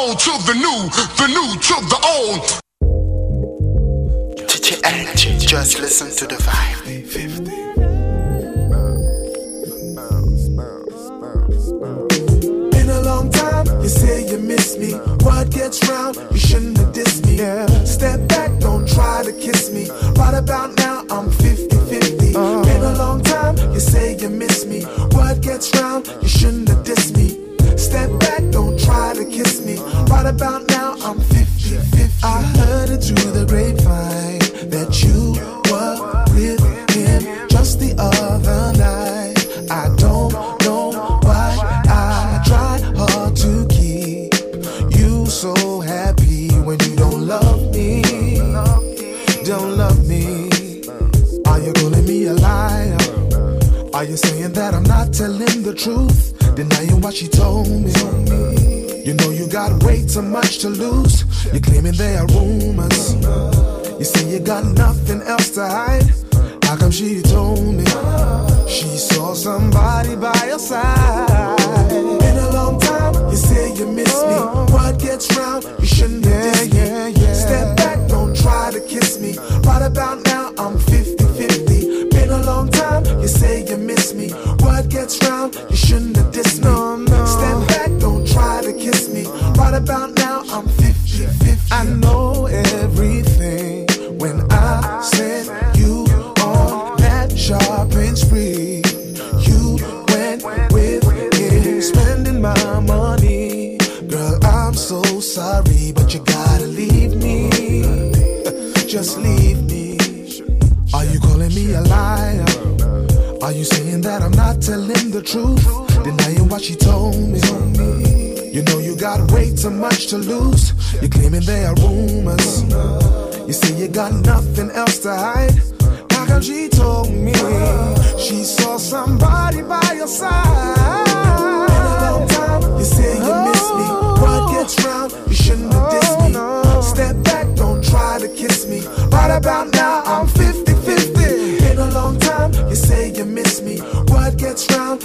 old to the new, the new to the old. Just listen to the vibe. 50. You say you miss me. What gets round? You shouldn't have dissed me. Yeah. Step back, don't try to kiss me. Right about now, I'm 50 50. Uh. Been a long time. You say you miss me. What gets round? You shouldn't have dissed me. Step back, don't try to kiss me. Right about now, I'm 50 50. I heard it through the grapevine that you were with him just the other night. I don't know why I try hard to keep you so happy when you don't love me. Don't love me. Are you calling me a liar? Are you saying that I'm not telling the truth? What she told me. You know you got way too much to lose. You're claiming there are rumors. You say you got nothing else to hide. How come she told me she saw somebody by your side? Been a long time. You say you miss me. What gets round? You shouldn't have dissed me. Step back, don't try to kiss me. Right about now, I'm 50 50. Been a long time. You say you miss You shouldn't have dissed me. Too much to lose. You're claiming there are rumors. You say you got nothing else to hide. How come she told me she saw somebody by your side? Time. You say you miss me. What gets round? You shouldn't have dissed me. Step back, don't try to kiss me. Right about now, I'm 50 50. Been a long time. You say you miss me. What gets round?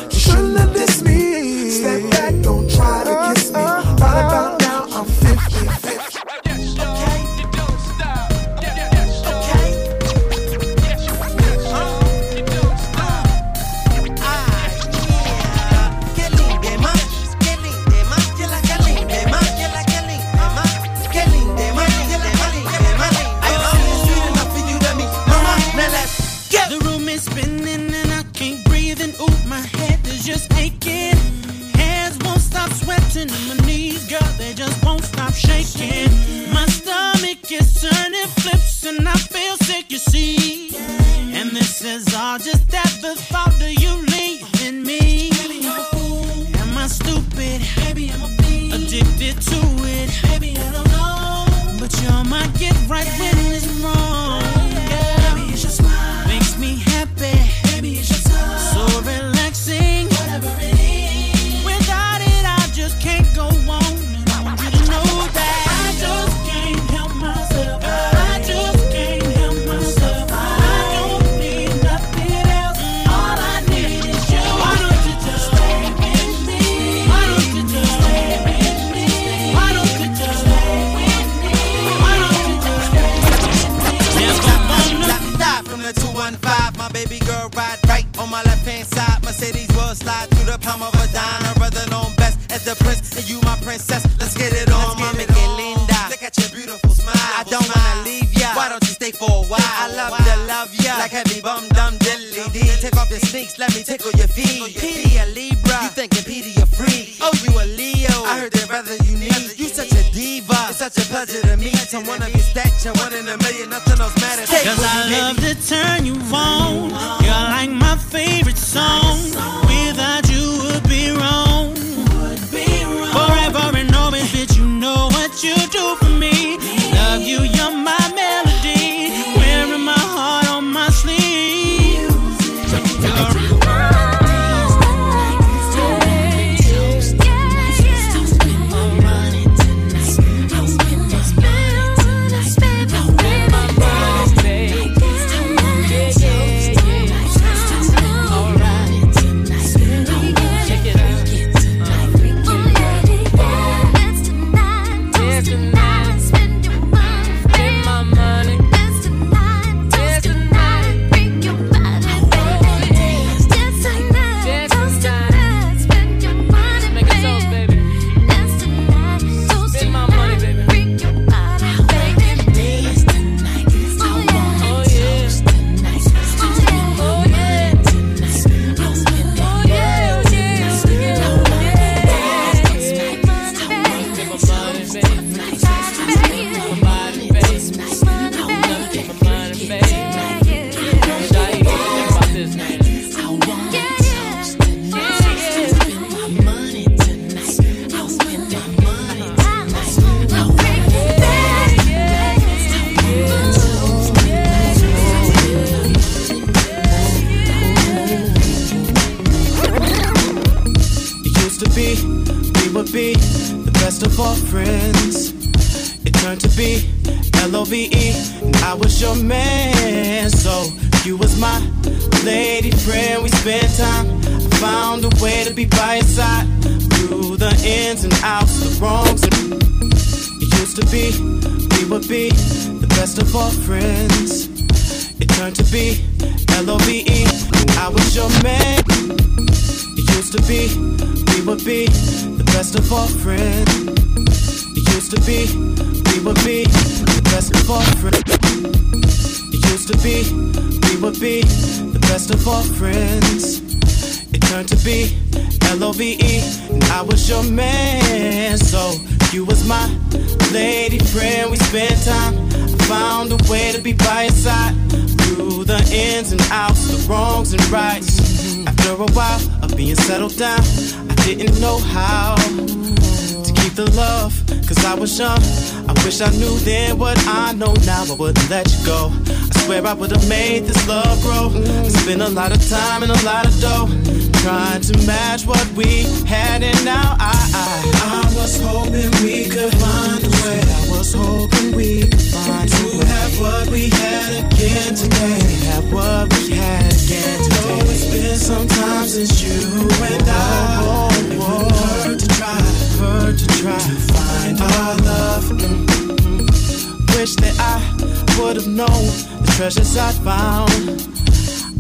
And my knees, spent time. I found a way to be by your side through the ins and outs, the wrongs. It used to be, we would be the best of all friends. It turned to be L-O-V-E, I was your man. It used to be, we would be the best of all friends. It used to be, we would be the best of all friends. It used to be, we would be best of all friends. It turned to be L-O-V-E, and I was your man. So you was my lady friend. We spent time. I found a way to be by your side through the ins and outs, the wrongs and rights. After a while of being settled down, I didn't know how to keep the love, cause I was young. Wish I knew then what I know now, I wouldn't let you go. I swear I would've made this love grow. I spent a lot of time and a lot of dough trying to match what we had, and now I, I, I was hoping we could find a way. I was hoping we could find what we had again today. Have what we had again today. Though it's been some time since you and I. Oh, it wouldn't hurt to try, hurt to try to find our love. Mm-hmm. Wish that I would have known the treasures I found.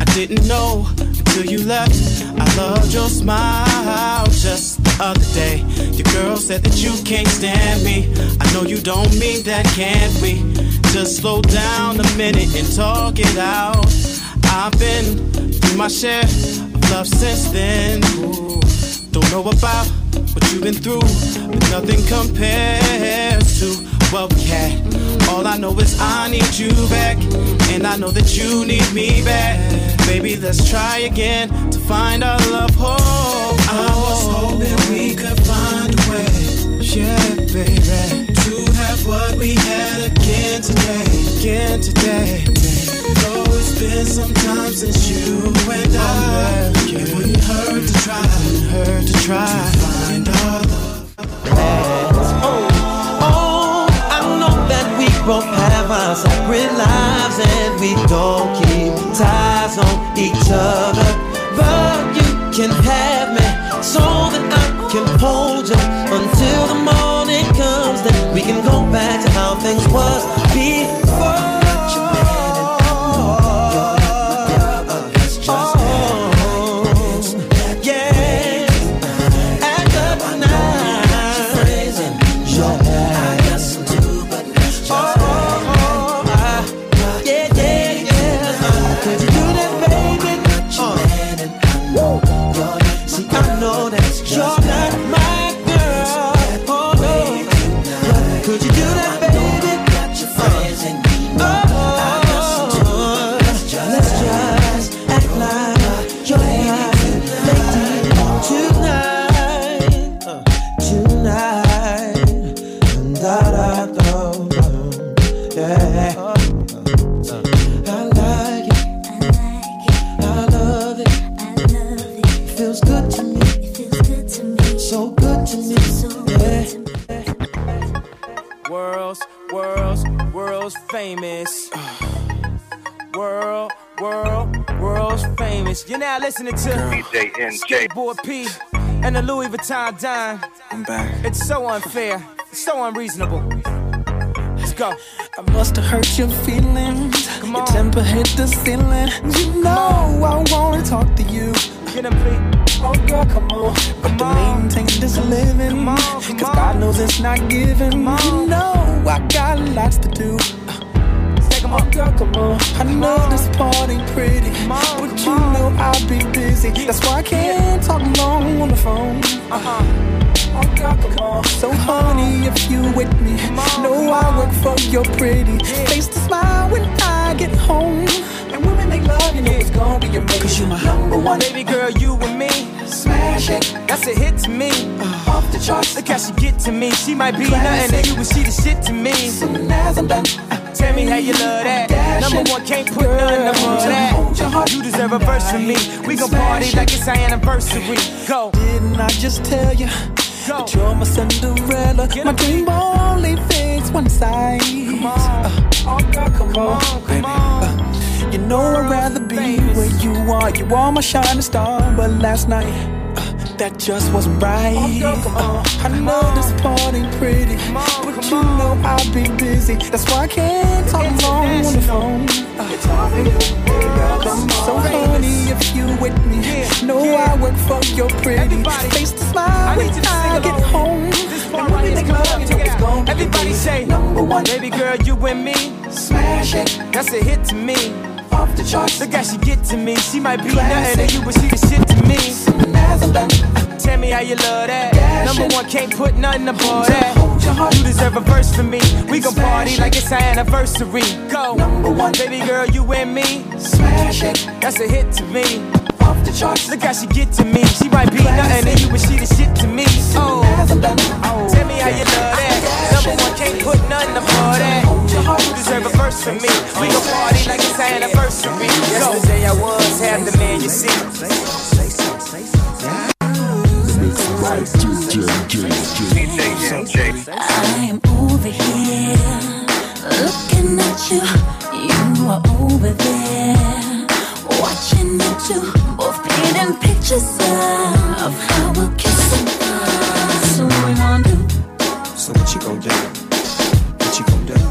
I didn't know until you left. I loved your smile just the other day. Your girl said that you can't stand me. I know you don't mean that, can't we? Just slow down a minute and talk it out. I've been through my share of love since then. Don't know about what you've been through, but nothing compares to what we had. All I know is I need you back, and I know that you need me back. Baby, let's try again to find our love. Oh, I was hoping we could find a way, yeah, baby, to have what we had today, again today. Though it's been some time since you and I, it wouldn't hurt to try, hurt to try to find our love. Oh, I know that we both have our separate lives and we don't keep ties on each other. But you can have me so that I can hold you until the morning comes. Then we can go back to how things was before. The Vuitton Dime. I'm back. It's so unfair, it's so unreasonable. Let's go. I must have hurt your feelings. Come Your temper hit the ceiling. You know I wanna talk to you. Get him, please. Oh girl, come on. But to on. maintain this living. Come on, come Cause on. God knows it's not giving. on. You know I got lots to do. Take him Oh girl, come on. I know on. this part ain't pretty. on, come you know I'll be busy. That's why I can't talk long on the phone. Uh-huh. Girl, come on. So honey, if you with me, know I work for your pretty face to smile when I get home. And women they love you know it's gonna be amazing. Cause you my number one Baby girl, you and me. smash it That's a hit to me. off the charts. Look how she get to me. She might be nothing to you, but she the shit to me. Soon as I'm done, Tell me how you love that. Number one, can't put none of that. You deserve a verse from me. We gon' party like it's our anniversary. Go. didn't I just tell you? That you're my Cinderella. My dream only fits one size. Come on, uh, oh girl, come on, baby. Uh, you know I'd rather be where you are. You are my shining star, but last night that just wasn't right. Uh, I know this part ain't pretty, but you know I've been busy. That's why I can't talk long on the phone. Uh, so honey, if you with me, know I work for your pretty face to smile when I get home. When we make love, you know it's gonna Everybody say, number one, baby girl, you and me. Smash it, That's a hit to me. Off the charts. Look how she get to me. She might be Classic. nothing to you, but she the shit to me. Tell me how you love that. Dash Number one, can't put nothing above that. hold your heart. You deserve a verse from me. We gon' party like it's our anniversary. Go, Number one. baby girl, you and me. Smash it, That's a hit to me. off the charts. Look how she get to me. She might be nothing to you, but she the shit to me. Oh, oh. Tell me how you love that. Number one, can't put nothing above that. You deserve a verse from me. We gon' party like it's our anniversary. Yesterday I was half the man you see. I am over here looking at you. You are over there watching the two, both painting pictures of how we'll kiss? So what you gonna do? What you gonna do?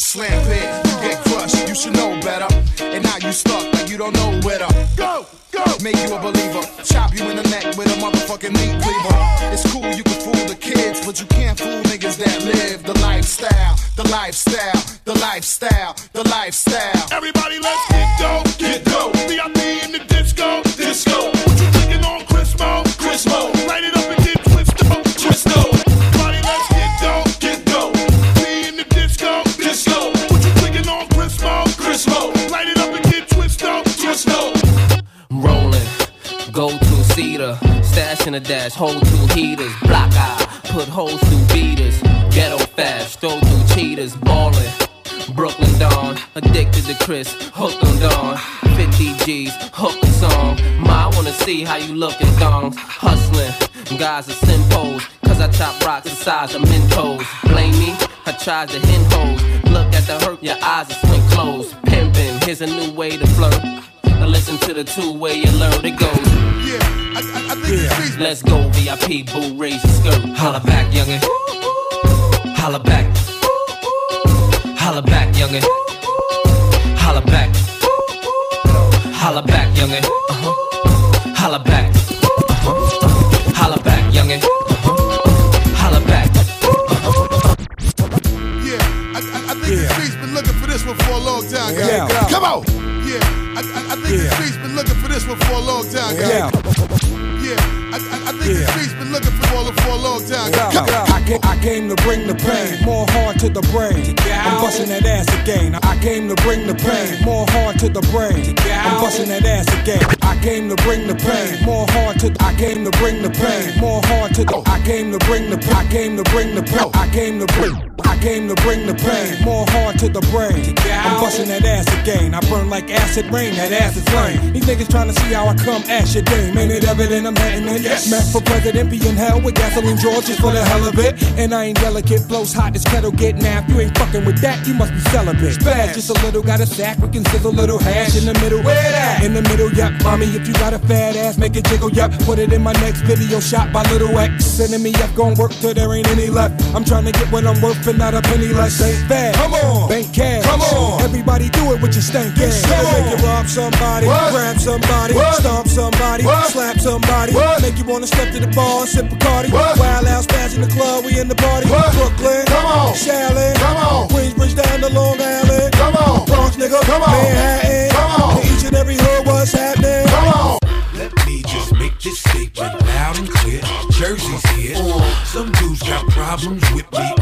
Slam pit, you get crushed, you should know better. And now you stuck like you don't know where to Go, go. make you a believer. Chop you in the neck with a motherfucking meat cleaver. It's cool, you can fool the kids, but you can't fool niggas that live the lifestyle, the lifestyle, the lifestyle, the lifestyle. Everybody, let's get dope, get dope. VIP in the disco, disco. What you thinking on Chrismo? Chrismo. Light it up and get twisto, twisto. In a dash, hold two heaters, block eye, put holes through beaters, ghetto fast, throw through cheaters, ballin'. Brooklyn Dawn, addicted to Chris, hooked on Dawn. 50 G's, hooked the song. Ma, I wanna see how you lookin' thongs. Hustling, guys are simpos, cause I chop rocks the size of Mentos. Blame me, I tried to hen hoes. Look at the hurt, your eyes are swing closed. Pimpin', here's a new way to flirt. Now listen to the two-way alert, it goes. Yeah, I, I, I think this beat's Let's go, VIP, boo, raise your skirt. Holla back, youngin'. Holla back. Holla back, youngin'. Holla back. Holla back, youngin'. Uh-huh. Holla back. Uh-huh. Holla back, youngin'. Uh-huh. Holla back. Yeah, I, I, I think this beat's been looking for this one for a long time, guys. Yeah. Come on. Yeah, I, I, I think this beat's been looking for this one for a long time, guys. Yeah. Yeah, I, I, I think this beat's been looking for, for a long time, guys. Can, I came to bring the pain, more hard to the brain. I'm busting that ass again. I came to bring the pain, more hard to the brain. I'm busting that ass again. I came to bring the pain, more hard to. I came to bring the pain, more hard to the. I came to bring the. I came to bring the. I came to bring. I came to bring the pain, more hard to the brain. I'm busting that ass again. I burn like acid rain, that ass is flame. These niggas trying to see how I come ash your dame. Ain't it evident I'm heading in? Yes. Meth for president, be in hell with gasoline Georges for the hell of it. And I ain't delicate, blows hot as kettle get napped. You ain't fucking with that, you must be celibate. Bad, just a little, got a sack, we can sizzle a little hash in the middle. Where that? In the middle, yup. Mommy, if you got a fat ass, make it jiggle, yup. Put it in my next video shot by Little X. Sending me up, gon' work till there ain't any left. I'm trying to get what I'm worth and not a penny less. Ain't bad. Come on, bank cash. Come on, everybody do it with your stank ass. Come. Make you rob somebody, What? grab somebody, What? stomp somebody, What? slap somebody, What? make you wanna step to the bar and sip Bacardi. What? Wild out, spaz in the club, we in the party. What? Brooklyn, Come on. Shaolin, Come on. Queensbridge down to Long Island. Come on. Bronx nigga, Come on. Manhattan. Come on. To each and every hood, what's happening? Come on. Let me just make this statement loud and clear. Jersey's here. Some dudes got problems with me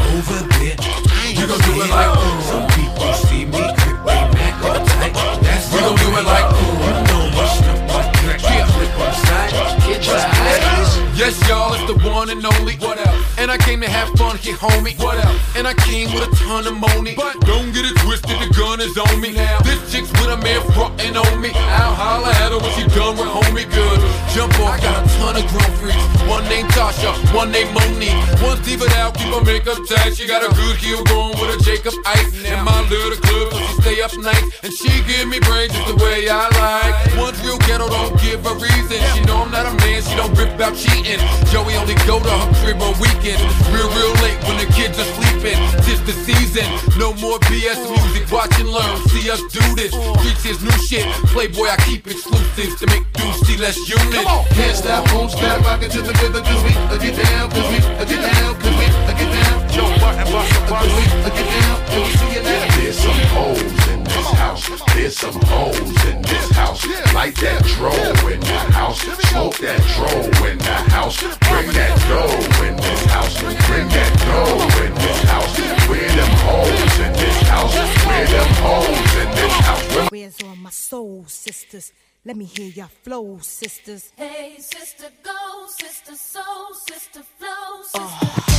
homie. What up? And I came with a ton of money. But don't get it twisted, the gun is on me. Now, this chick's with a man frontin' on me. I'll holler at her when she done with homie good. Jump off, I got a ton of grown freaks. One named Tasha, one named Monique. One's diva out, keep her makeup tight. She got a good heel going with a Jacob Ice. In my little club, so she stay up night. And she give me brains just the way I like. One's real ghetto, don't give a reason. She know I'm not a man, she don't rip out cheating. Joey only go to her crib on weekends. Real, real late when the kids are sleeping. Tis the season, no more BS music. Watch and learn, see us do this. Streets is new shit. Playboy, I keep exclusives to make dudes see less units. Can't stop, won't stop, rock it to the rhythm, cause we uh, get down, cause we uh, get down, cause we uh, get down. Joe Budden, Budden, Budden, we uh, get down, till we see you now. There's some hoes in this house. There's some hoes in this house. Light that dro in the house. Smoke that dro in the house. Bring that dough in this house. Bring that dough in this house. Where them hoes in this house? Where them hoes in this house? Where's all my soul sisters? Let me hear your flow, sisters. Hey, sister, go, sister, soul, sister, flow, sister. Ah.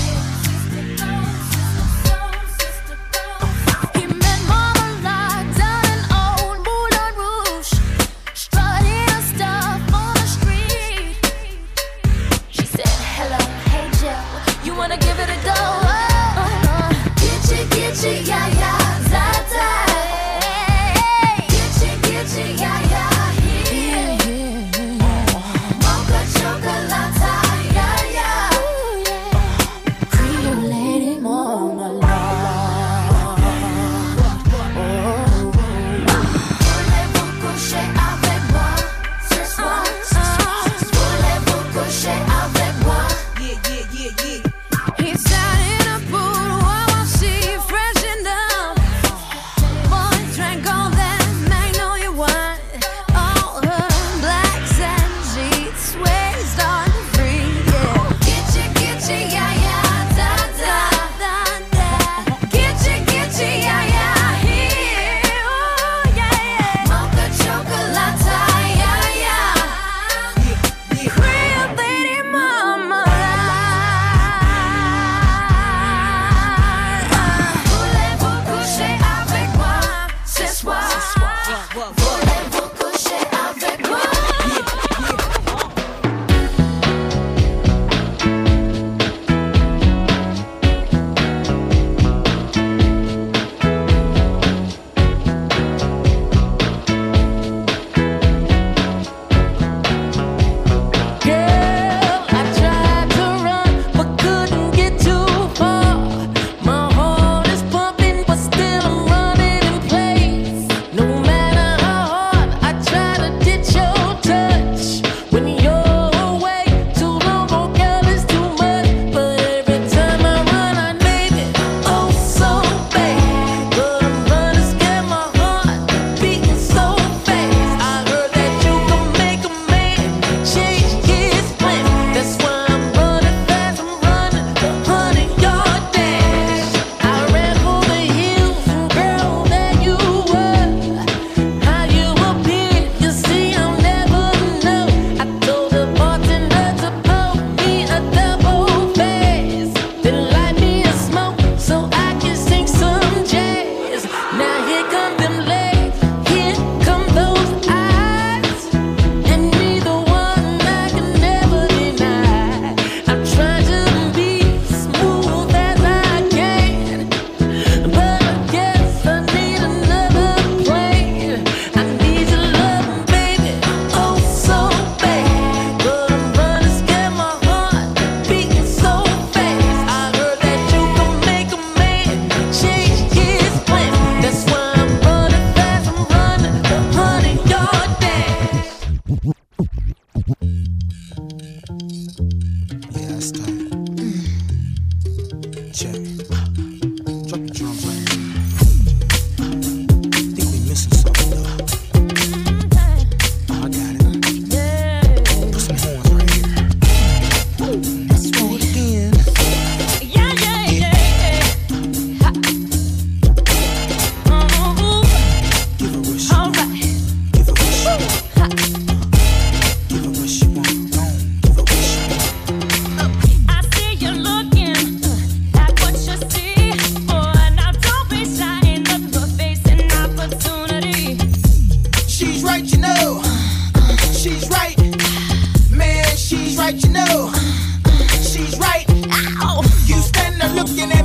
He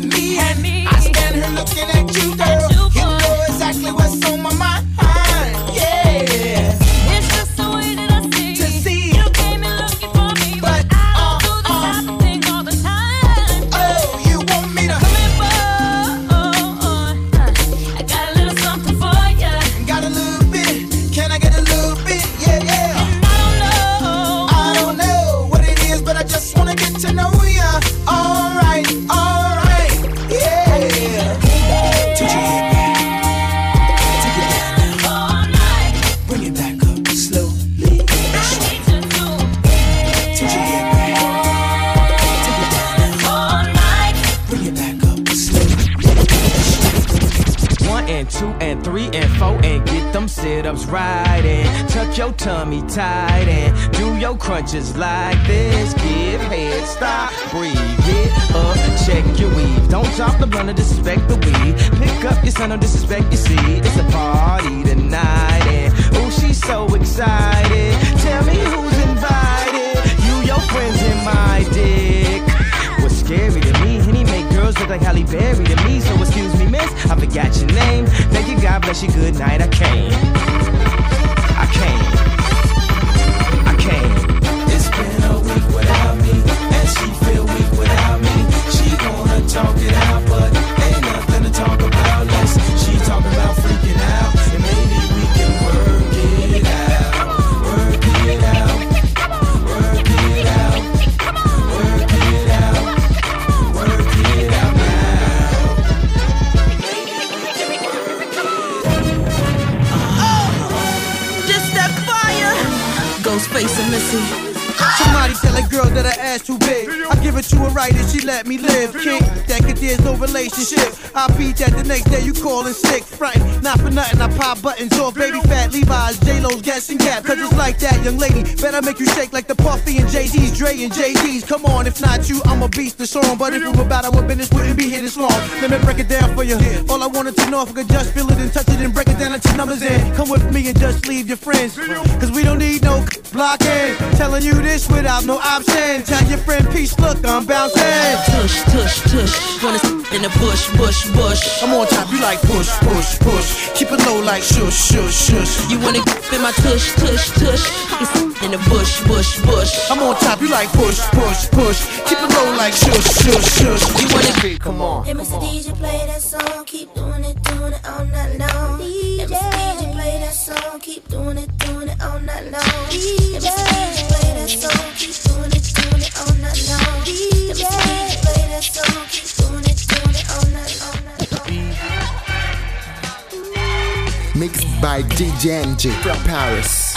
me. and I stand here looking at you, girl. You know exactly what's on my mind. Your tummy tight and do your crunches like this. Give head, stop, breathe, get up, check your weave. Don't drop the blunt or disrespect the weed. Pick up your son or disrespect your seed. It's a party tonight and oh, she's so excited. Tell me who's invited. You, your friends, and my dick. What's scary to me, Henny make girls look like Halle Berry to me. So excuse me, miss, I forgot your name. Thank you, God bless you, good night. I came. Talk it out, but ain't nothing to talk about. Let's she talking about freaking out, and maybe we can work it out, work it out, work it out, work it out, work it out now. Oh, Just that fire. Ghostface and Missy. Somebody tell that girl that her ass too big. Give it right and she let me live. King, that could there's no relationship. I beat that the next day you callin' sick. Fright, not for nothing, I pop buttons off baby fat Levi's, J-Lo's guessing gap. Cause it's like that, young lady. Better make you shake like the Puffy and JD's, Dre and JD's. Come on, if not you, I'm a beast the song. But if it were about our business, wouldn't be here this long. Let me break it down for you. All I wanted to know if I could just feel it and touch it and break it down into numbers in. Come with me and just leave your friends. Cause we don't need no blocking. Telling you this without no option. Tell your friend peace, look, I'm bouncing. Tush, tush, tush. Wanna s- in the bush, bush, bush. I'm on top, you like push, push, push. Keep it low like shush, shush, shush. You wanna get in my tush, tush, tush. You in the bush, bush, bush. I'm on top, you like push, push, push. Keep it low like shush, shush, shush. You wanna Come on. Hey, Mr. DJ, play that song, keep doing it, doing it all night long. By DJ MJ from Paris.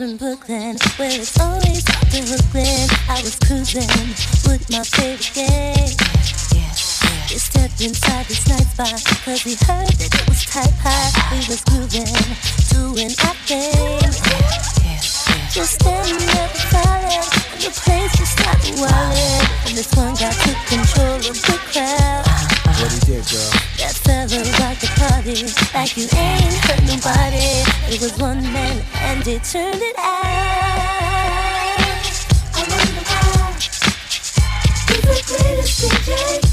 In Brooklyn, where it's always Brooklyn. I was cruising with my favorite gang. We stepped inside this night spot, cause we heard that it was type high. We was grooving, doing our thing. Standing there silent, and the place. And this one control of the crowd. What he did, girl? That rocked the party like you ain't hurt nobody. It was one man and turned it out. I wonder why he's the greatest DJ.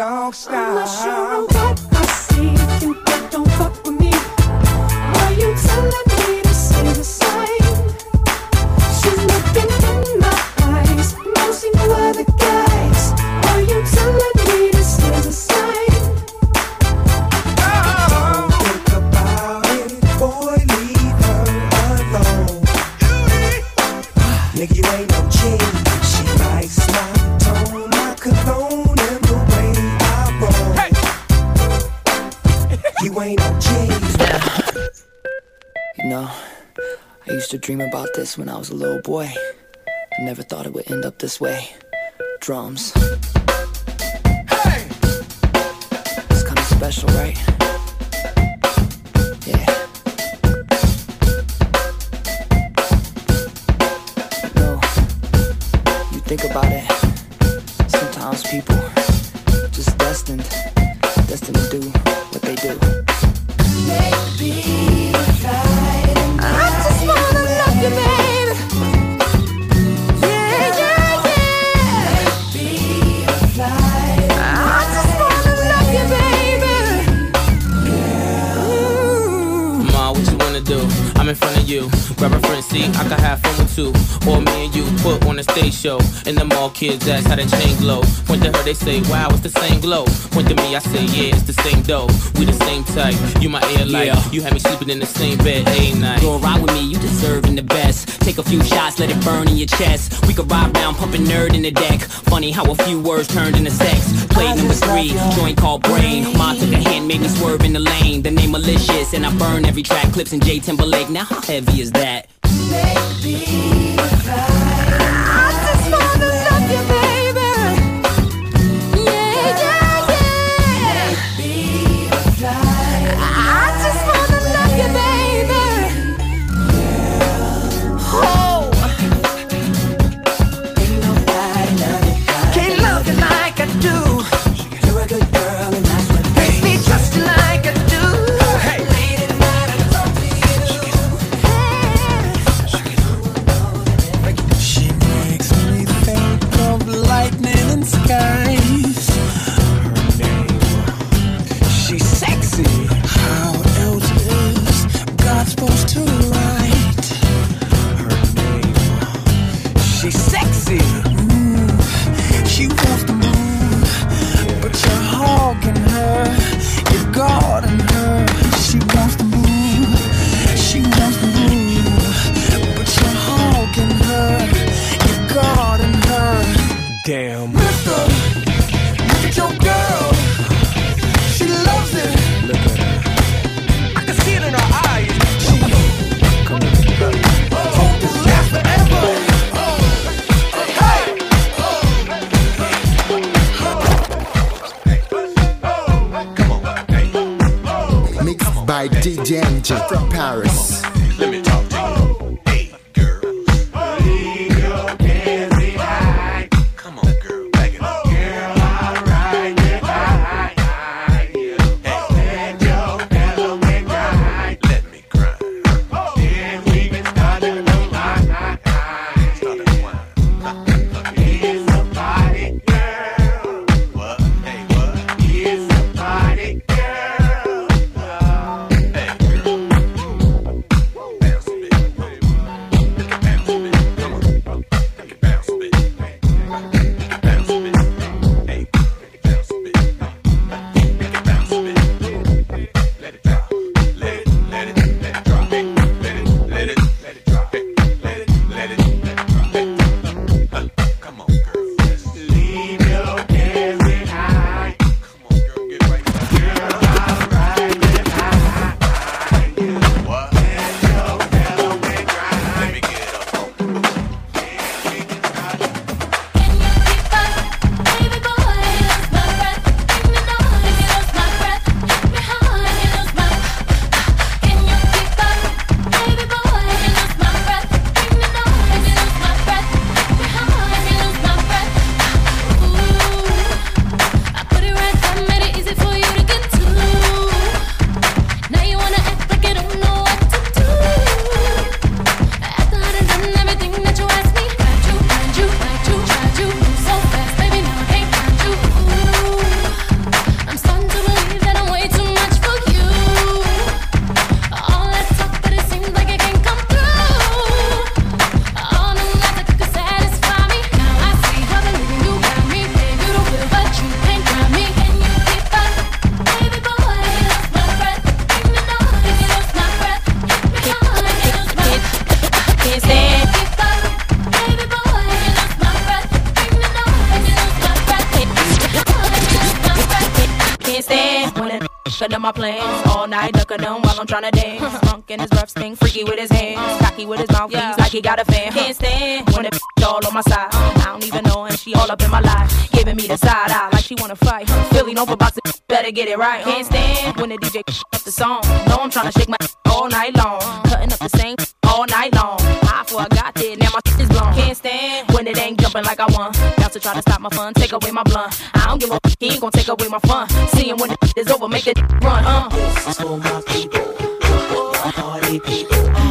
dog style. I'm not sure I'm dream about this when I was a little boy. I never thought it would end up this way. Drums. Hey! It's kinda special, right? And them all kids ask how the chain glow. Point to her, they say, wow, it's the same glow. Point to me, I say, yeah, it's the same dough. We the same type. You my air light. Yeah. You have me sleeping in the same bed a night. Go ride with me, you deserving the best. Take a few shots, let it burn in your chest. We could ride round, pumping N.E.R.D in the deck. Funny how a few words turned into sex. Play number three, joint called brain. Ma took a hand, made me swerve in the lane. The name malicious, and I burn every track. Clipse in J Timberlake. Now how heavy is that? Maybe. can't stand when it shut up my plans all night, ducking them while I'm trying to dance. Funk in his rough sting, freaky with his hands, cocky with his mouth, yeah. like he got a fan. Can't stand when it all on my side. I don't even know, and she all up in my life, giving me the side eye like she wanna fight. Philly, no box, better get it right. Can't stand when the DJ up the song. No, I'm trying to shake my all night long, cutting up the same all night long. I forgot that now my is blown. Can't stand when it ain't jumping like I won. Bouncer try to stop my fun, take away my blunt. I don't give a f- he ain't gonna take away my fun. See him when the is over, make it run. huh? This is for my people, my party people.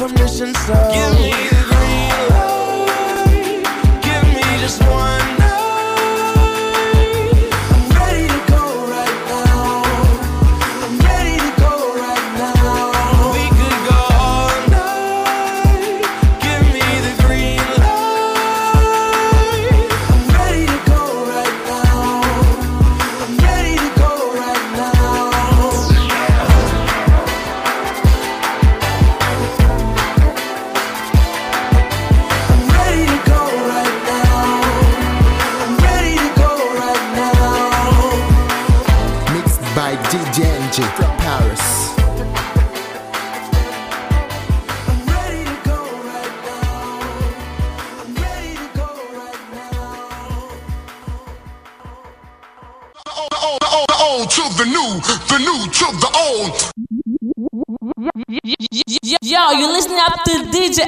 permission, so give me the green light. Give me just one. to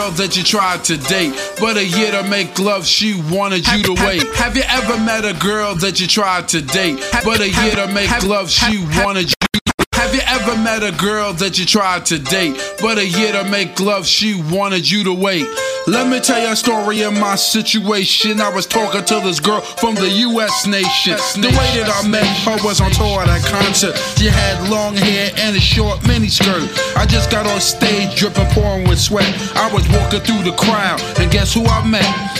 girl that you tried to date, but a year to make love, she wanted you to wait. Have you ever met a girl that you tried to date, but a year to make love, she wanted you? Have you ever met a girl that you tried to date, but a year to make love, she wanted you to wait? Let me tell you a story of my situation. I was talking to this girl from the US nation. The way that I met her was on tour at a concert. She had long hair and a short miniskirt. I just got on stage dripping pouring with sweat. I was walking through the crowd, and guess who I met?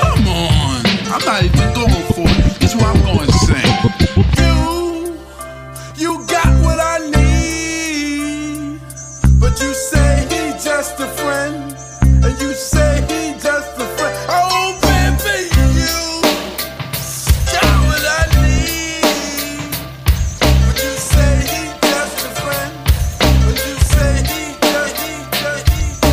Come on. I'm not even going for it. Is what I'm going to sing. You got what I need, but you say he just a friend, and you say he just a friend. Oh, baby, you got what I need, but you say just a friend, but you say just.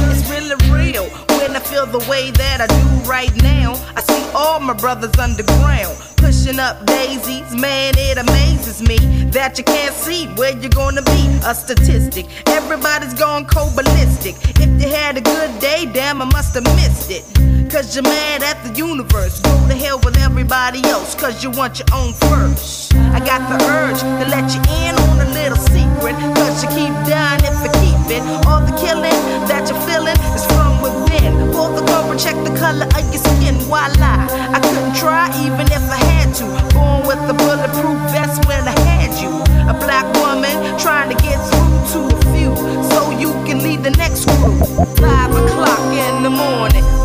It's really real when I feel the way that I do right now. I see all my brothers underground pushing up daisies. Man, it amazes me that you can't see where you're gonna be. A statistic, everybody's gone cold ballistic. If you had a good day, damn, I must have missed it. Cause you're mad at the universe. Go to hell with everybody else, cause you want your own first. I got the urge to let you in on a little secret. Cause you keep dying if you keep it. All the killing that you're feeling is from within. Pull the cover, check the color of your skin. Why lie? I couldn't try even if I had to. Born with a bulletproof vest when I had you. A black woman trying to get through to a few. So you can lead the next crew. Five o'clock in the morning.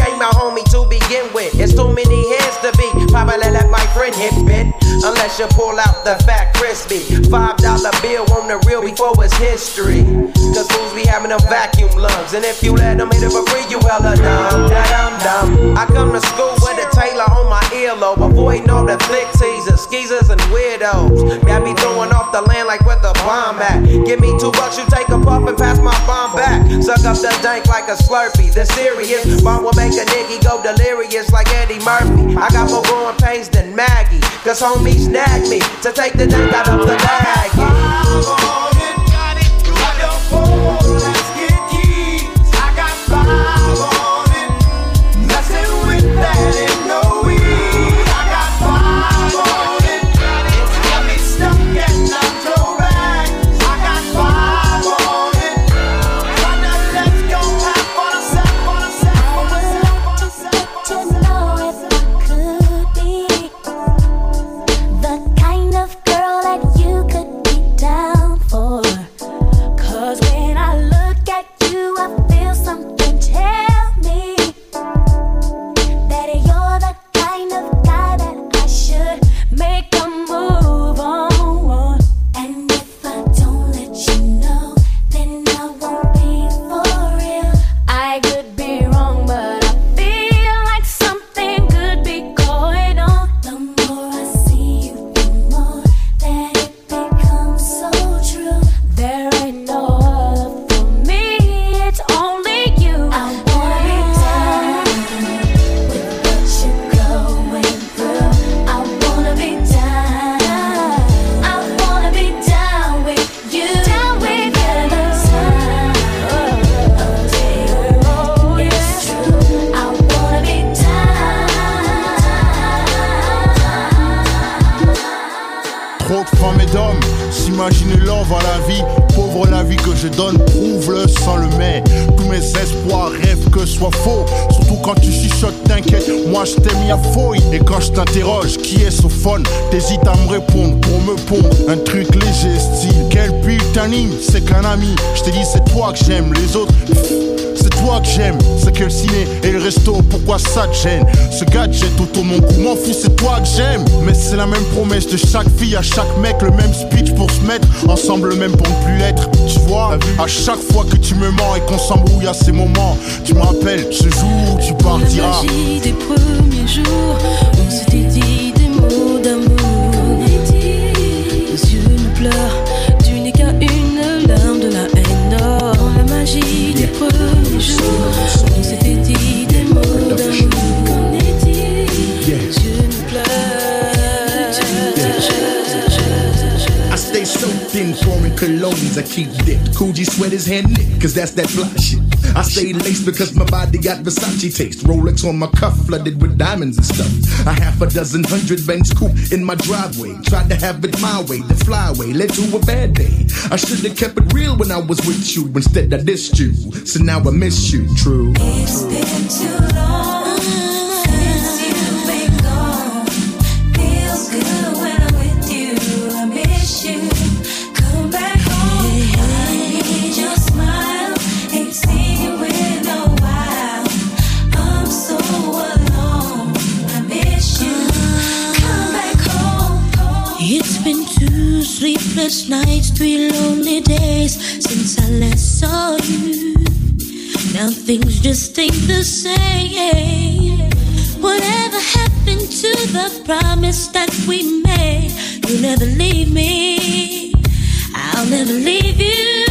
my homie to begin with. It's too many heads to be. Probably let my friend hit bit. Unless you pull out the fat crispy. Five dollar bill on the real before it's history. Cause fools be having them vacuum lungs. And if you let them hit it for free, you hella dumb. Da dum dum. I come to school with a Taylor on my earlobe. Avoiding all the flick teasers, skeezers, and weirdos. That be throwing off the land like where the bomb at. Give me two bucks, you take a puff and pass my bomb back. Suck up the dank like a slurpee. The serious bomb will make a nigga go delirious like Eddie Murphy. I got more growing pains than Maggie. Cause homies nag me to take the dank out of the bag. S'imaginer l'envers à la vie. Pauvre la vie que je donne, prouve-le sans le mais. Tous mes espoirs rêvent que soit faux. Surtout quand tu chuchotes, t'inquiète, moi je t'ai mis à fouille. Et quand je t'interroge, qui est ce phone? T'hésites à me répondre pour me pondre. Un truc léger, style, quel putain c'est qu'un ami. Je t'ai dit, c'est toi que j'aime, les autres. C'est toi que j'aime, c'est que le ciné et le resto, pourquoi ça te gêne? Ce gadget autour mon cou, m'en fous, c'est toi que j'aime. Mais c'est la même promesse de chaque fille à chaque mec, le même speech pour se mettre ensemble, le même pour ne plus l'être Tu vois, à chaque fois que tu me mens et qu'on s'embrouille à ces moments Tu me rappelles ce jour où tu partiras. Des jours, on s'était dit I keep dick. Coogi sweat his hand nick, cause that's that fly shit. I stay laced because my body got Versace taste. Rolex on my cuff, flooded with diamonds and stuff. A half a dozen hundred Benz coupe in my driveway. Tried to have it my way, the flyway led to a bad day. I should've kept it real when I was with you. Instead, I dissed you. So now I miss you, true. It's been too long. sleepless nights, three lonely days since I last saw you. Now things just ain't the same. Whatever happened to the promise that we made? You'll never leave me. I'll never leave you.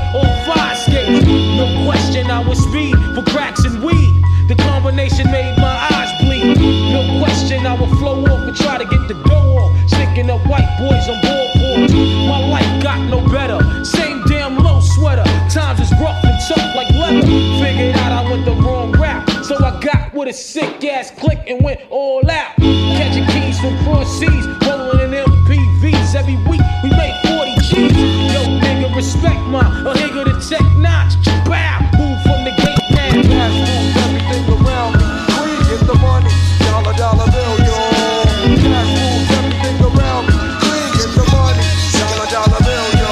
skates. No question, I was speed for cracks and weed. The combination made my eyes bleed. No question, I would flow off and try to get the dough off. Sticking up white boys on boardboards. My life got no better. Same damn low sweater. Times is rough and tough like leather. Figured out I went the wrong route. So I got with a sick ass click and went all out. Catching keys from cross seas. Rolling in MPVs. Every week we made respect my a nigga to check notch. Bow. Move from the gate now. Cash moves everything around me. Cream get the money. Dollar dollar bill, yo. Cash moves everything around me. Cream get the money. Dollar dollar bill, yo.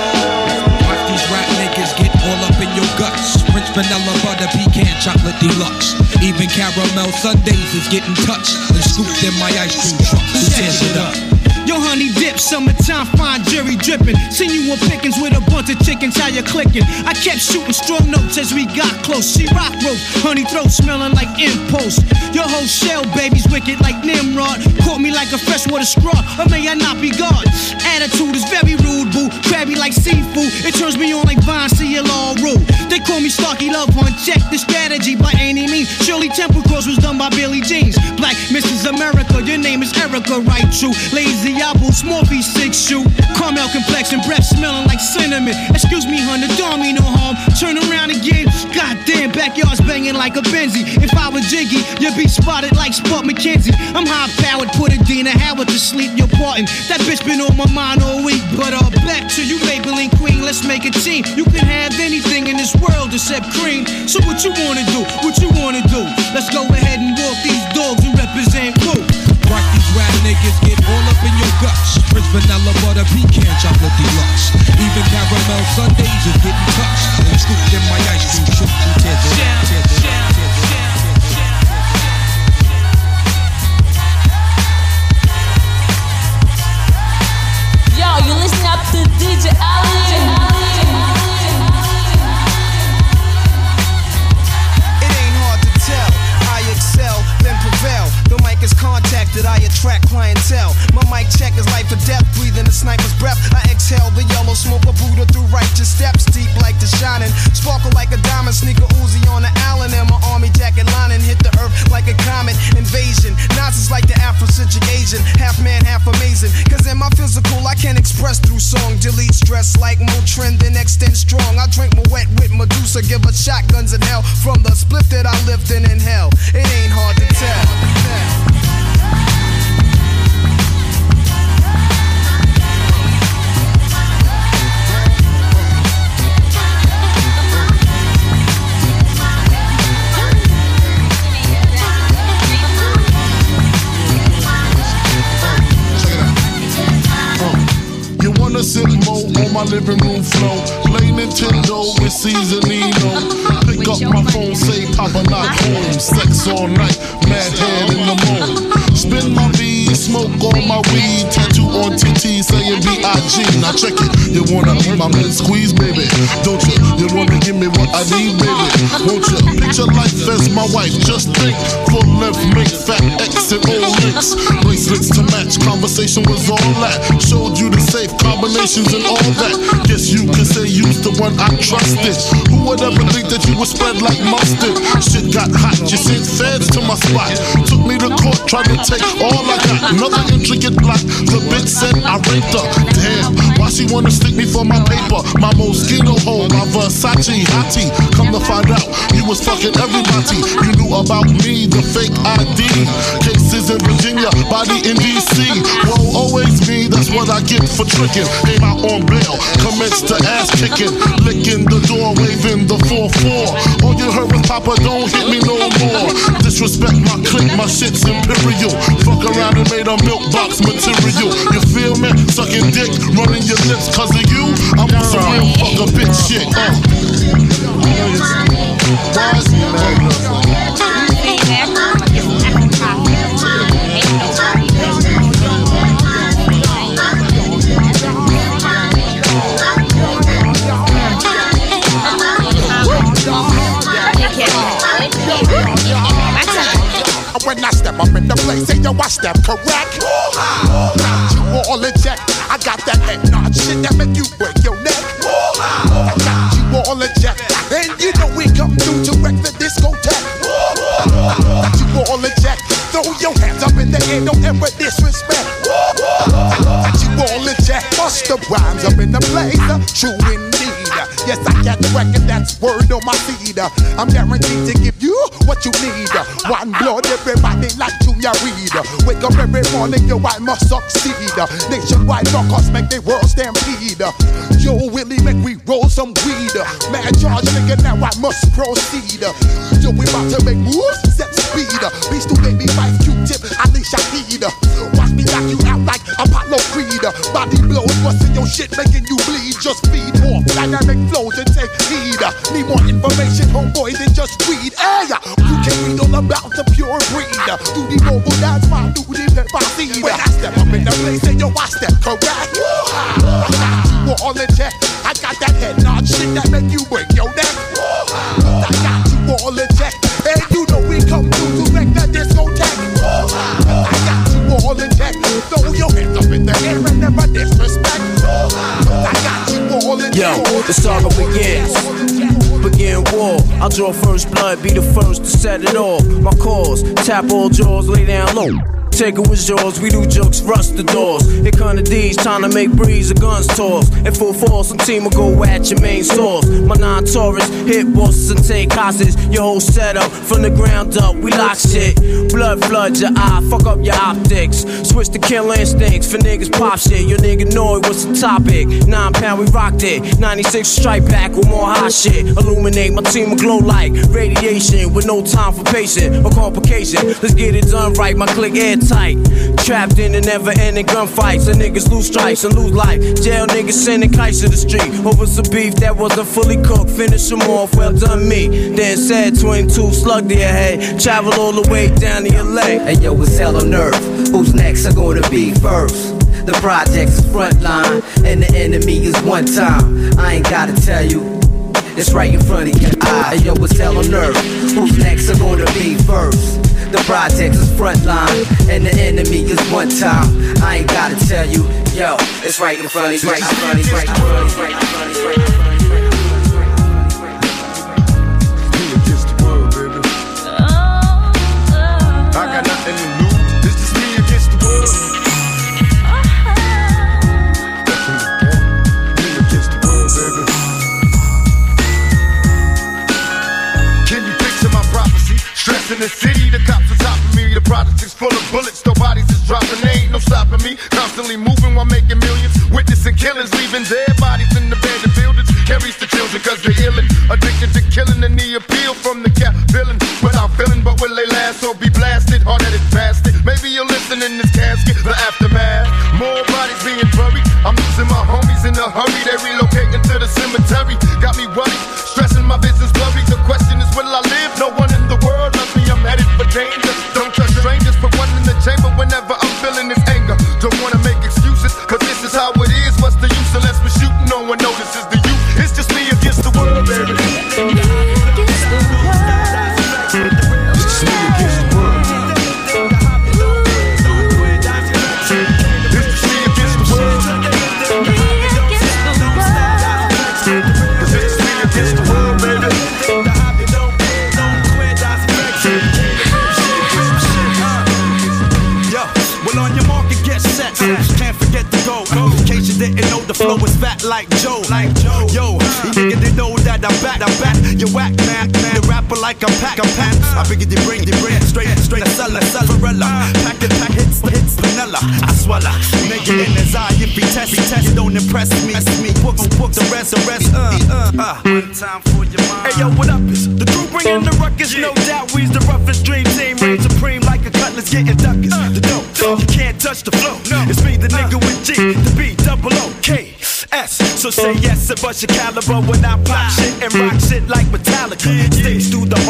Watch these rap niggas get all up in your guts. Rich vanilla butter pecan chocolate deluxe. Even caramel sundaes is getting touched and scooped in my ice cream truck. Who tears it up? Yo, honey dip, summertime, fine Jerry dripping. Seen you on pickings with a bunch of chickens, how you clicking? I kept shooting strong notes as we got close. She rock rope, honey throat smelling like impulse. Your whole shell, baby's wicked like Nimrod. Caught me like a freshwater straw, or may I not be God? Attitude is very rude, boo. Crabby like seafood, it turns me on like Vine, all rude. They call me Starky Love Hunt, check the strategy by any means. Shirley Temple Cross was done by Billy Jeans. Black Mrs. America, your name is Erica, right? True. Lazy apple, small piece, six shoe. Caramel complexion, breath smelling like cinnamon. Excuse me, hun, the dog me no harm. Turn around again. Goddamn, backyard's banging like a Benzie. If I was Jiggy, you'd be spotted like Spuds MacKenzie. I'm high powered, put Adina Howard to sleep. You're parting. That bitch been on my mind all week. But uh, back to you, Maybelline Queen. Let's make a team. You can have anything in this world except cream. So what you wanna do? What you wanna do? Let's go ahead and walk these dogs and represent niggas get all up in your guts. Rich vanilla butter pecan chocolate deluxe. Even caramel sundaes getting touched and scooped in my ice cream? Yo, you listening up to DJ Allen. Give me what I need. Won't you? Picture life as my wife. Just think. Full length, make fat exit, all links. Bracelets to match. Conversation was all that. Showed you the safe combinations and all that. Guess you could say you's the one I trusted. Who would ever think that you would spread like mustard? Shit got hot. You sent feds to my spot. Took me to court, tried to take all I got. Another intricate plot. The bitch said I raped her. Damn, why she wanna stick me for my paper? My Moschino hole, my Versace hottie. Come to find out, you was fucking everybody. You knew about me, the fake ID. Cases in Virginia, body in DC. Whoa, always me, that's what I get for tricking. Came out on bail, commenced to ass kicking. Licking the door, waving the 4-4. All you heard was Papa, don't hit me no more. Disrespect my clique, my shit's imperial. Fuck around and made a milk box material. You feel me? Sucking dick, running your lips cause of you. I want some real fuck a bitch shit. Uh. When I step up in the place, say yo, I step correct. Got you all in nod shit that make you break your neck. I got you all in check. And you know we come through to wreck the discotheque. Got you all in check. Throw your hands up in the air, don't ever disrespect. Got you all in check. Bust the rhymes up in the place. True indeed. Yes, I got the record, that's word on my feed. I'm guaranteed to give you what you need. One blood, everybody like Junior Reid. Wake up every morning, yo, I must succeed. Nationwide rockers make the world stampede. Yo, Willie, make we roll some weed. Man, charge nigga, now I must proceed. Yo, we about to make moves, set speed. Beast to baby, wife, Q-tip, Ali Shaheed. Watch me knock you out like Apollo Creed. Body blows, busting your shit, making you bleed. Just feed more dynamic flows and take heed. Need more information, homeboy, than just weed. Hey, you can read all about the pure breed. Do the mobile dance, my the pep I see. When I step up in the place, and yo, I step correct. I got you all in check. I got that head nod shit that make you break your neck. I got you all in check. And you know we come through to wreck the discotheque. I got you all in check. Throw your hands up in the Yo, the saga begins. Begin war. I'll draw first blood, be the first to set it off. My cause, tap all jaws, lay down low. Take it was yours, we do jokes, rust the doors. Here come the D's, trying to make breeze, the guns toss. In full force, some team will go at your main source. My non Taurus, hit bosses and take hostages. Your whole setup, from the ground up, we lock shit. Blood floods your eye, fuck up your optics. Switch to kill instincts for niggas pop shit. Your nigga know it was the topic. Nine pound, we rocked it. 96 strike back with more hot shit. Illuminate, my team will glow like radiation with no time for patient or complication. Let's get it done right, my click airtight. Trapped in the never ending gunfights. And niggas lose stripes and lose life. Jail niggas sending kites to the street. Over some beef that wasn't fully cooked. Finish them off, well done me. Then said 22 slug your head. Travel all the way down to LA. And yo, it's hell on earth. Who's next are gonna be first? The project's front line, and the enemy is one time. I ain't gotta tell you. It's right in front of your eye. Yo, it's hell on earth. Who's next are gonna be first? The project is front line, and the enemy is one time. I ain't gotta tell you, yo, it's right in front of you, right in front of you, right in front of you, right in front of you, right in front of you. In the city, full of bullets, no bodies is dropping. They ain't no stopping me. Constantly moving while making millions. Witnessing killings, leaving dead bodies in the abandoned buildings. Carries the children cause they're illin'. Addicted to killing and the appeal from the cap villain. Without feeling, but will they last or be blasted? Hard headed bastard. I figured they bring, they bring straight, straight, sella, Salvarella. Pack it, pack hits, hits, vanilla. I swallow. Nigga in his eye, if he test, he test, you don't impress me. Me, book, book, the rest, the rest, uh, uh, uh. One time for your mind. Hey yo, what up? Is the crew bringing the ruckus? No doubt, we's the roughest dream team, reign supreme like a cutlass getting duckers. The dope, you can't touch the flow. It's me, the nigga with G, the B, double O, K. S. So say yes and bust your caliber when I pop shit and rock shit like Metallica. Sticks through the them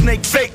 snake fake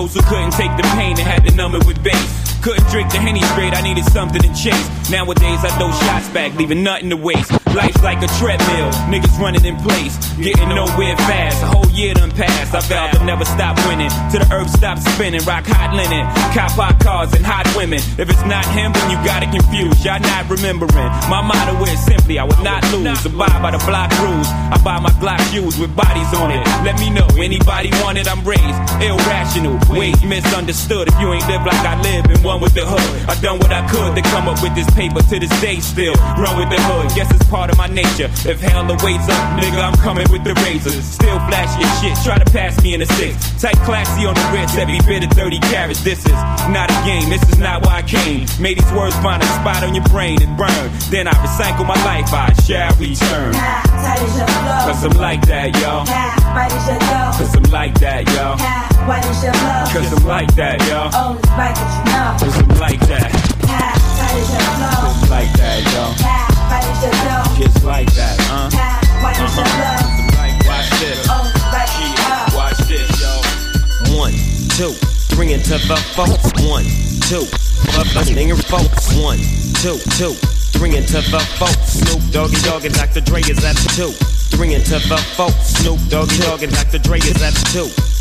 those who couldn't take the pain and had to numb it with bass. Couldn't drink the henny straight, I needed something to chase. Nowadays I throw shots back, leaving nothing to waste. Life's like a treadmill, niggas running in place, getting nowhere fast. A whole year done passed, I vowed to never stop winning. Till the earth stops spinning, rock hot linen, cop hot cars and hot women. If it's not him, then you got it confused. Y'all not remembering. My motto is simply, I would not lose. Abide by the block rules. I buy my Glock shoes with bodies on it. Let me know, anybody want it, I'm raised. Irrational, ways misunderstood. If you ain't live like I live and one with the hood, I done what I could to come up with this paper to this day still. Run with the hood, guess it's part of my nature. If hell awaits up, nigga, I'm coming with the razors. Still flashy as shit, try to pass me in a six. Tight classy on the wrist, every bit of 30 carats. This is not a game, this is not why I came. Made these words find a spot on your brain and burn. Then I recycle my life, I shall return. Cause I'm like that, yo. Cause I'm like that, yo. Cause I'm like that, yo. Cause I'm like that. Just like that, Just like that, uh. Uh-huh. Watch this. Yo. One, two, three into the folks. One, two, up the singer folks. One, two, two, three into the folks. Snoop Doggy Dogg and Dr. Dre is at two. Three into the folks. Snoop Doggy Dogg and Dr. Dre is at two.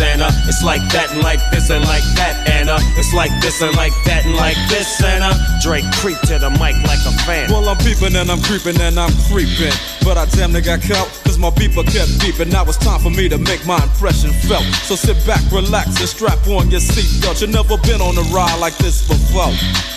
and uh, it's like that and like this and like that and uh, it's like this and like that and like this and uh, Dre creep to the mic like a fan. Well, I'm peeping and I'm creeping and I'm creeping. But I damn near got caught, cause my beeper kept beeping. Now it's time for me to make my impression felt. So sit back, relax, and strap on your seatbelt. You've never been on a ride like this before.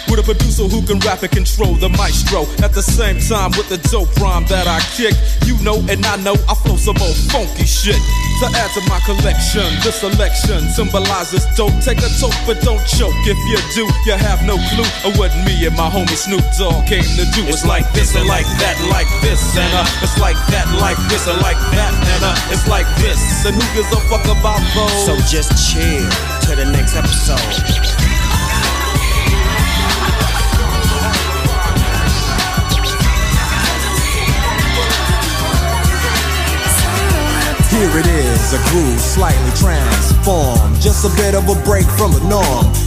With a producer who can rap and control the maestro. At the same time, with the dope rhyme that I kick. You know, and I know I flow some old funky shit. To add to my collection, this selection symbolizes dope. Take a toke, but don't choke. If you do, you have no clue of what me and my homie Snoop Dogg came to do. It's like this and like that, like this, and uh, it's like that, like this, and like that, and uh, it's like this. And who gives a fuck about those? So just chill to the next episode. Here it is, a groove slightly transformed. Just a bit of a break from the norm.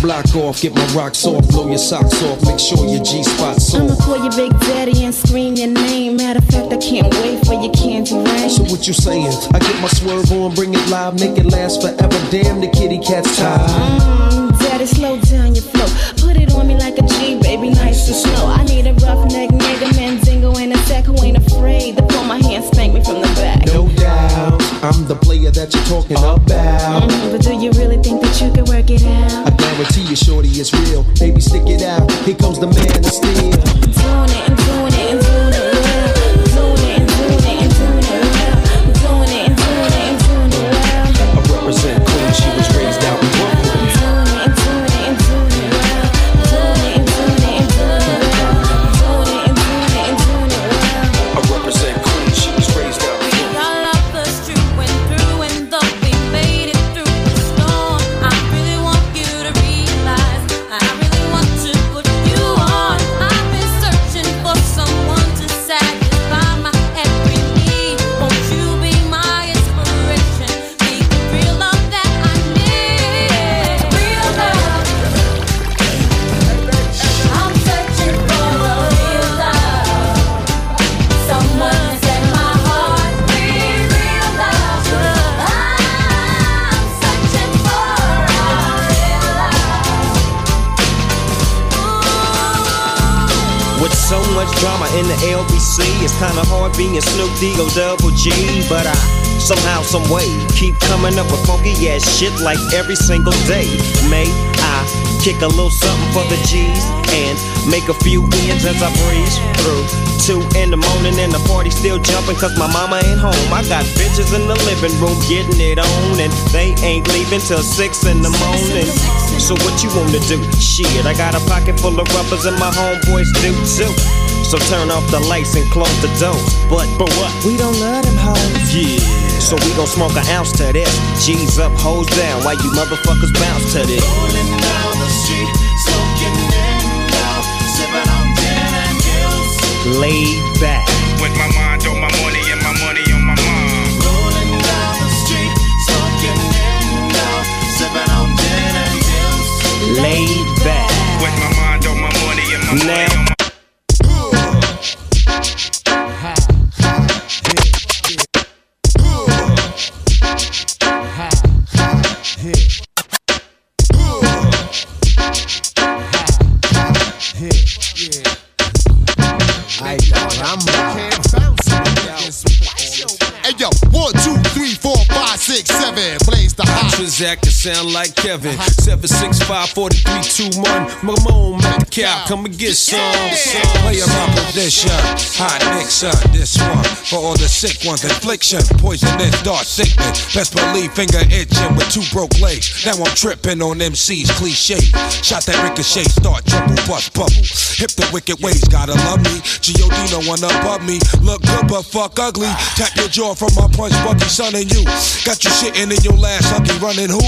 Block off, get my rocks off, blow your socks off, make sure your G spot's I'ma off. call you Big Daddy and scream your name. Matter of fact, I can't wait for your candy rain. So what you saying? I get my swerve on, bring it live, make it last forever. Damn, the kitty cat's tired. Mm, Daddy, slow down your flow. Put it on me like a G, baby, nice and slow. I need a roughneck nigga, Mandingo, and a sack who ain't afraid to pull my hand, spank me from the back. No doubt, I'm the player that you're talking about. Mm, but do you really think that you can work it out? Guarantee you, shorty, it's real. Baby, stick it out. Here comes the man of steel. D-O double G. But I somehow, some way, keep coming up with funky ass shit like every single day. May I kick a little something for the G's and make a few ends as I breeze through. Two in the morning and the party still jumping cause my mama ain't home. I got bitches in the living room getting it on and they ain't leaving till six in the morning. So what you wanna do? Shit, I got a pocket full of rubbers and my homeboys do too. So turn off the lights and close the doors. But but what? We don't love them hoes. Yeah. So we gon' smoke an ounce to this. G's up, hoes down. Why you motherfuckers bounce to this. Rolling down the street, smoking in now, sipping on gin and juice. Laid back. With my mind on my money and my money on my mind. Rolling down the street, smoking indo, sipping on gin and juice. Laid back. With my mind on my money and my money Now. on sound like Kevin. 765 4321. Mamone Metcalf, come and get some. Play around with this shot. Hot Nixon, this one. For all the sick ones, affliction, poisonous, dark sickness. Best believe finger itching with two broke legs. Now I'm tripping on MC's cliche. Shot that ricochet, start trouble, bust bubble. Hip the wicked ways, gotta love me. G.O.D. no one above me. Look good but fuck ugly. Tap your jaw from my punch, Bucky, son, and you. Got you shitting in your last lucky running who?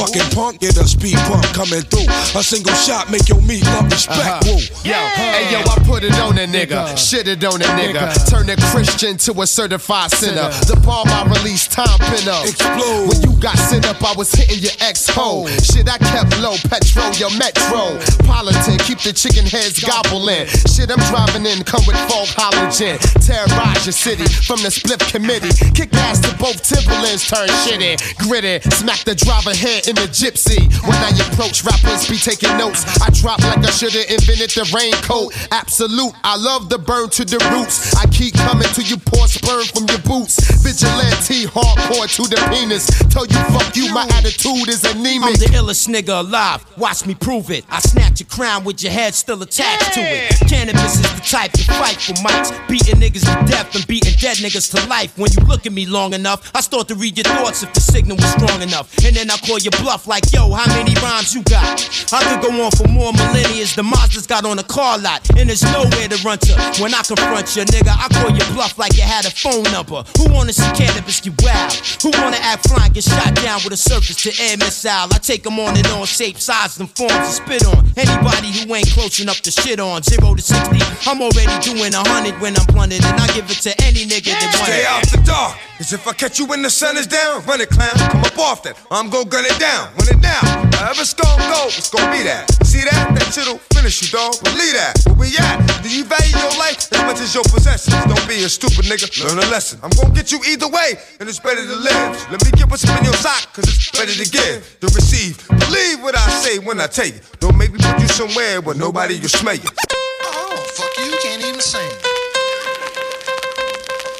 Fucking punk, get a speed bump coming through. A single shot make your meat love Uh-huh. respect. Woo. Yo, hey yo, I put it on a nigga, shit it on a nigga, turn a Christian to a certified sinner. The bomb I released, time pin up. Explode. When you got sent up, I was hitting your ex hole. Oh. Shit, I kept low, petrol, your metro. Politic, keep the chicken heads gobbling. Shit, I'm driving in, come with fog halogen. Terrorize your city from the split committee. Kick ass to both Timberlands, turn shitty. Gritty, smack the driver head in the gypsy. When I approach, rappers be taking notes. I drop like I should've invented the raincoat. Absolute, I love the burn to the roots. I keep coming till you pour sperm from your boots. Vigilante, hardcore to the penis. Tell you fuck you, my attitude is anemic. I'm the illest nigga alive. Watch me prove it. I snatch your crown with your head still attached to it. Canibus is the type to fight for mics. Beating niggas to death and beating dead niggas to life. When you look at me long enough, I start to read your thoughts if the signal was strong enough. And then I call you bluff like, yo, how many rhymes you got? I could go on for more millennia. The Mazda's got on a car lot, and there's nowhere to run to. When I confront you, nigga, I call you bluff like you had a phone number. Who wanna see Canibus get wild? Who wanna act fly and get shot down with a surface to air missile? I take them on and on, shape, size, and forms to spit on. Anybody who ain't close enough to shit on, zero to 60, I'm already doing a hundred when I'm blunted, and I give it to any nigga that want Stay out the dark. Cause if I catch you when the sun is down, run it, clown. Come up off that. I'm gon' gun it down. Run it down. However it's gon' go, it's gon' be that. See that? That shit'll finish you, dog. Believe that. Where we at? Do you value your life as much as your possessions? Don't be a stupid nigga. Learn a lesson. I'm gonna get you either way, and it's better to live. Let me get what's up in your sock, cause it's better to give than receive. Believe what I say when I tell you. Don't make me put you somewhere where nobody will smell you. Oh, fuck you, you can't even sing.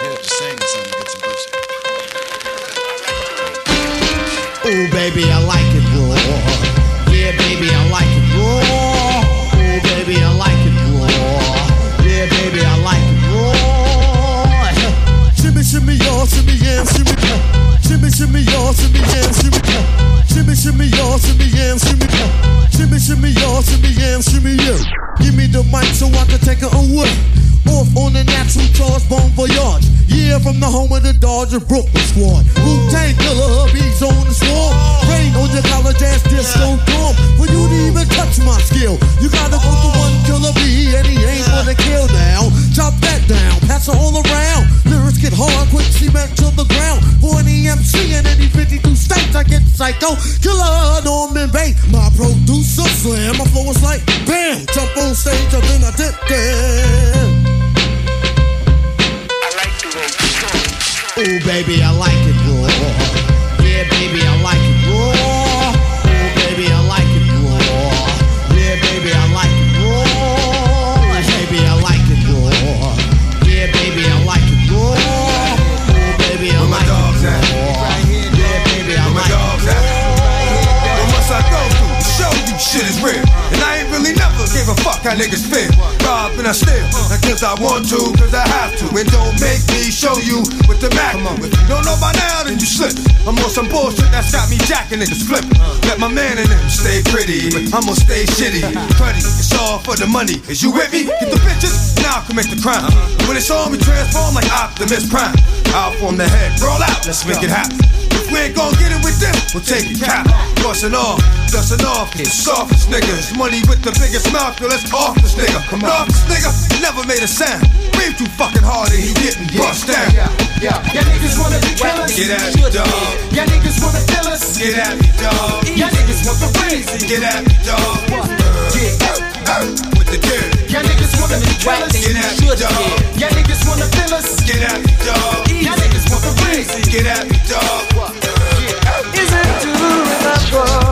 Yeah, just sing something to get some pussy. Oh, baby, I like it raw. Shimmy, y'all, shimmy, yeah, shimmy. Shimmy, shimmy, y'all, shimmy, yeah, shimmy. Shimmy, shimmy, y'all, shimmy, yeah, shimmy. Shimmy, shimmy, y'all, shimmy, yeah, shimmy, yeah. Give me the mic so I can take it away. Off on the natural charge, bon voyage. Yeah, from the home of the Dodger Brooklyn squad. Wu Tang Killer, beats on the swarm. Rain on your college ass disco dorm. For you to even touch my skill, you gotta go to one killer B, and he ain't for the kill now. Chop that down, pass it all around. Lyrics get hard, quick cement to the ground. For any MC in any 52 states, I get psycho. Killer Norman Bates, my producer slam. My flow is like bam, jump on stage, and then I dip there. Oh baby, I like it raw. Yeah, baby, I like it raw. I want to, cause I have to. And don't make me show you with the Mac. If you don't know by now, then you slip. I'm on some bullshit that's got me jacking niggas flip. Let my man in them stay pretty, but I'ma stay shitty. Cruddy, it's all for the money. Is you with me? Get the bitches, now I'll commit the crime. And when it's on me, transform like Optimus Prime. I'll form the head, roll out, let's make it happen. We ain't gon' get it with them, we'll take it cap. Bustin' off, dustin' off, the softest niggas. Money with the biggest mouth, yo, let's off this nigga. Come on. This nigga, never made a sound. Breathe too fucking hard and he getting bust down. Yeah, yeah. Y'all niggas wanna be killers. Get at me, dog. Y'all niggas wanna kill us. Get at me, dog. Y'all niggas want the crazy. Get at me, dog. With the dirt. Y'all niggas wanna be killers. Get at me, dog. Y'all niggas wanna kill us. Get at me, dog. Y'all niggas want the crazy. Get at me, dog. Remember?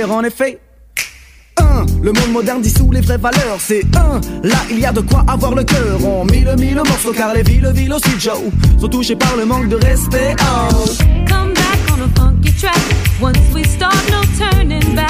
faire en effet. 1. Le monde moderne dissout les vraies valeurs, c'est 1. Là, il y a de quoi avoir le cœur. En mille, mille morceaux, car les villes, villes aussi, Joe, sont touchées par le manque de respect. Oh. Come back on a funky track. Once we start, no turning back.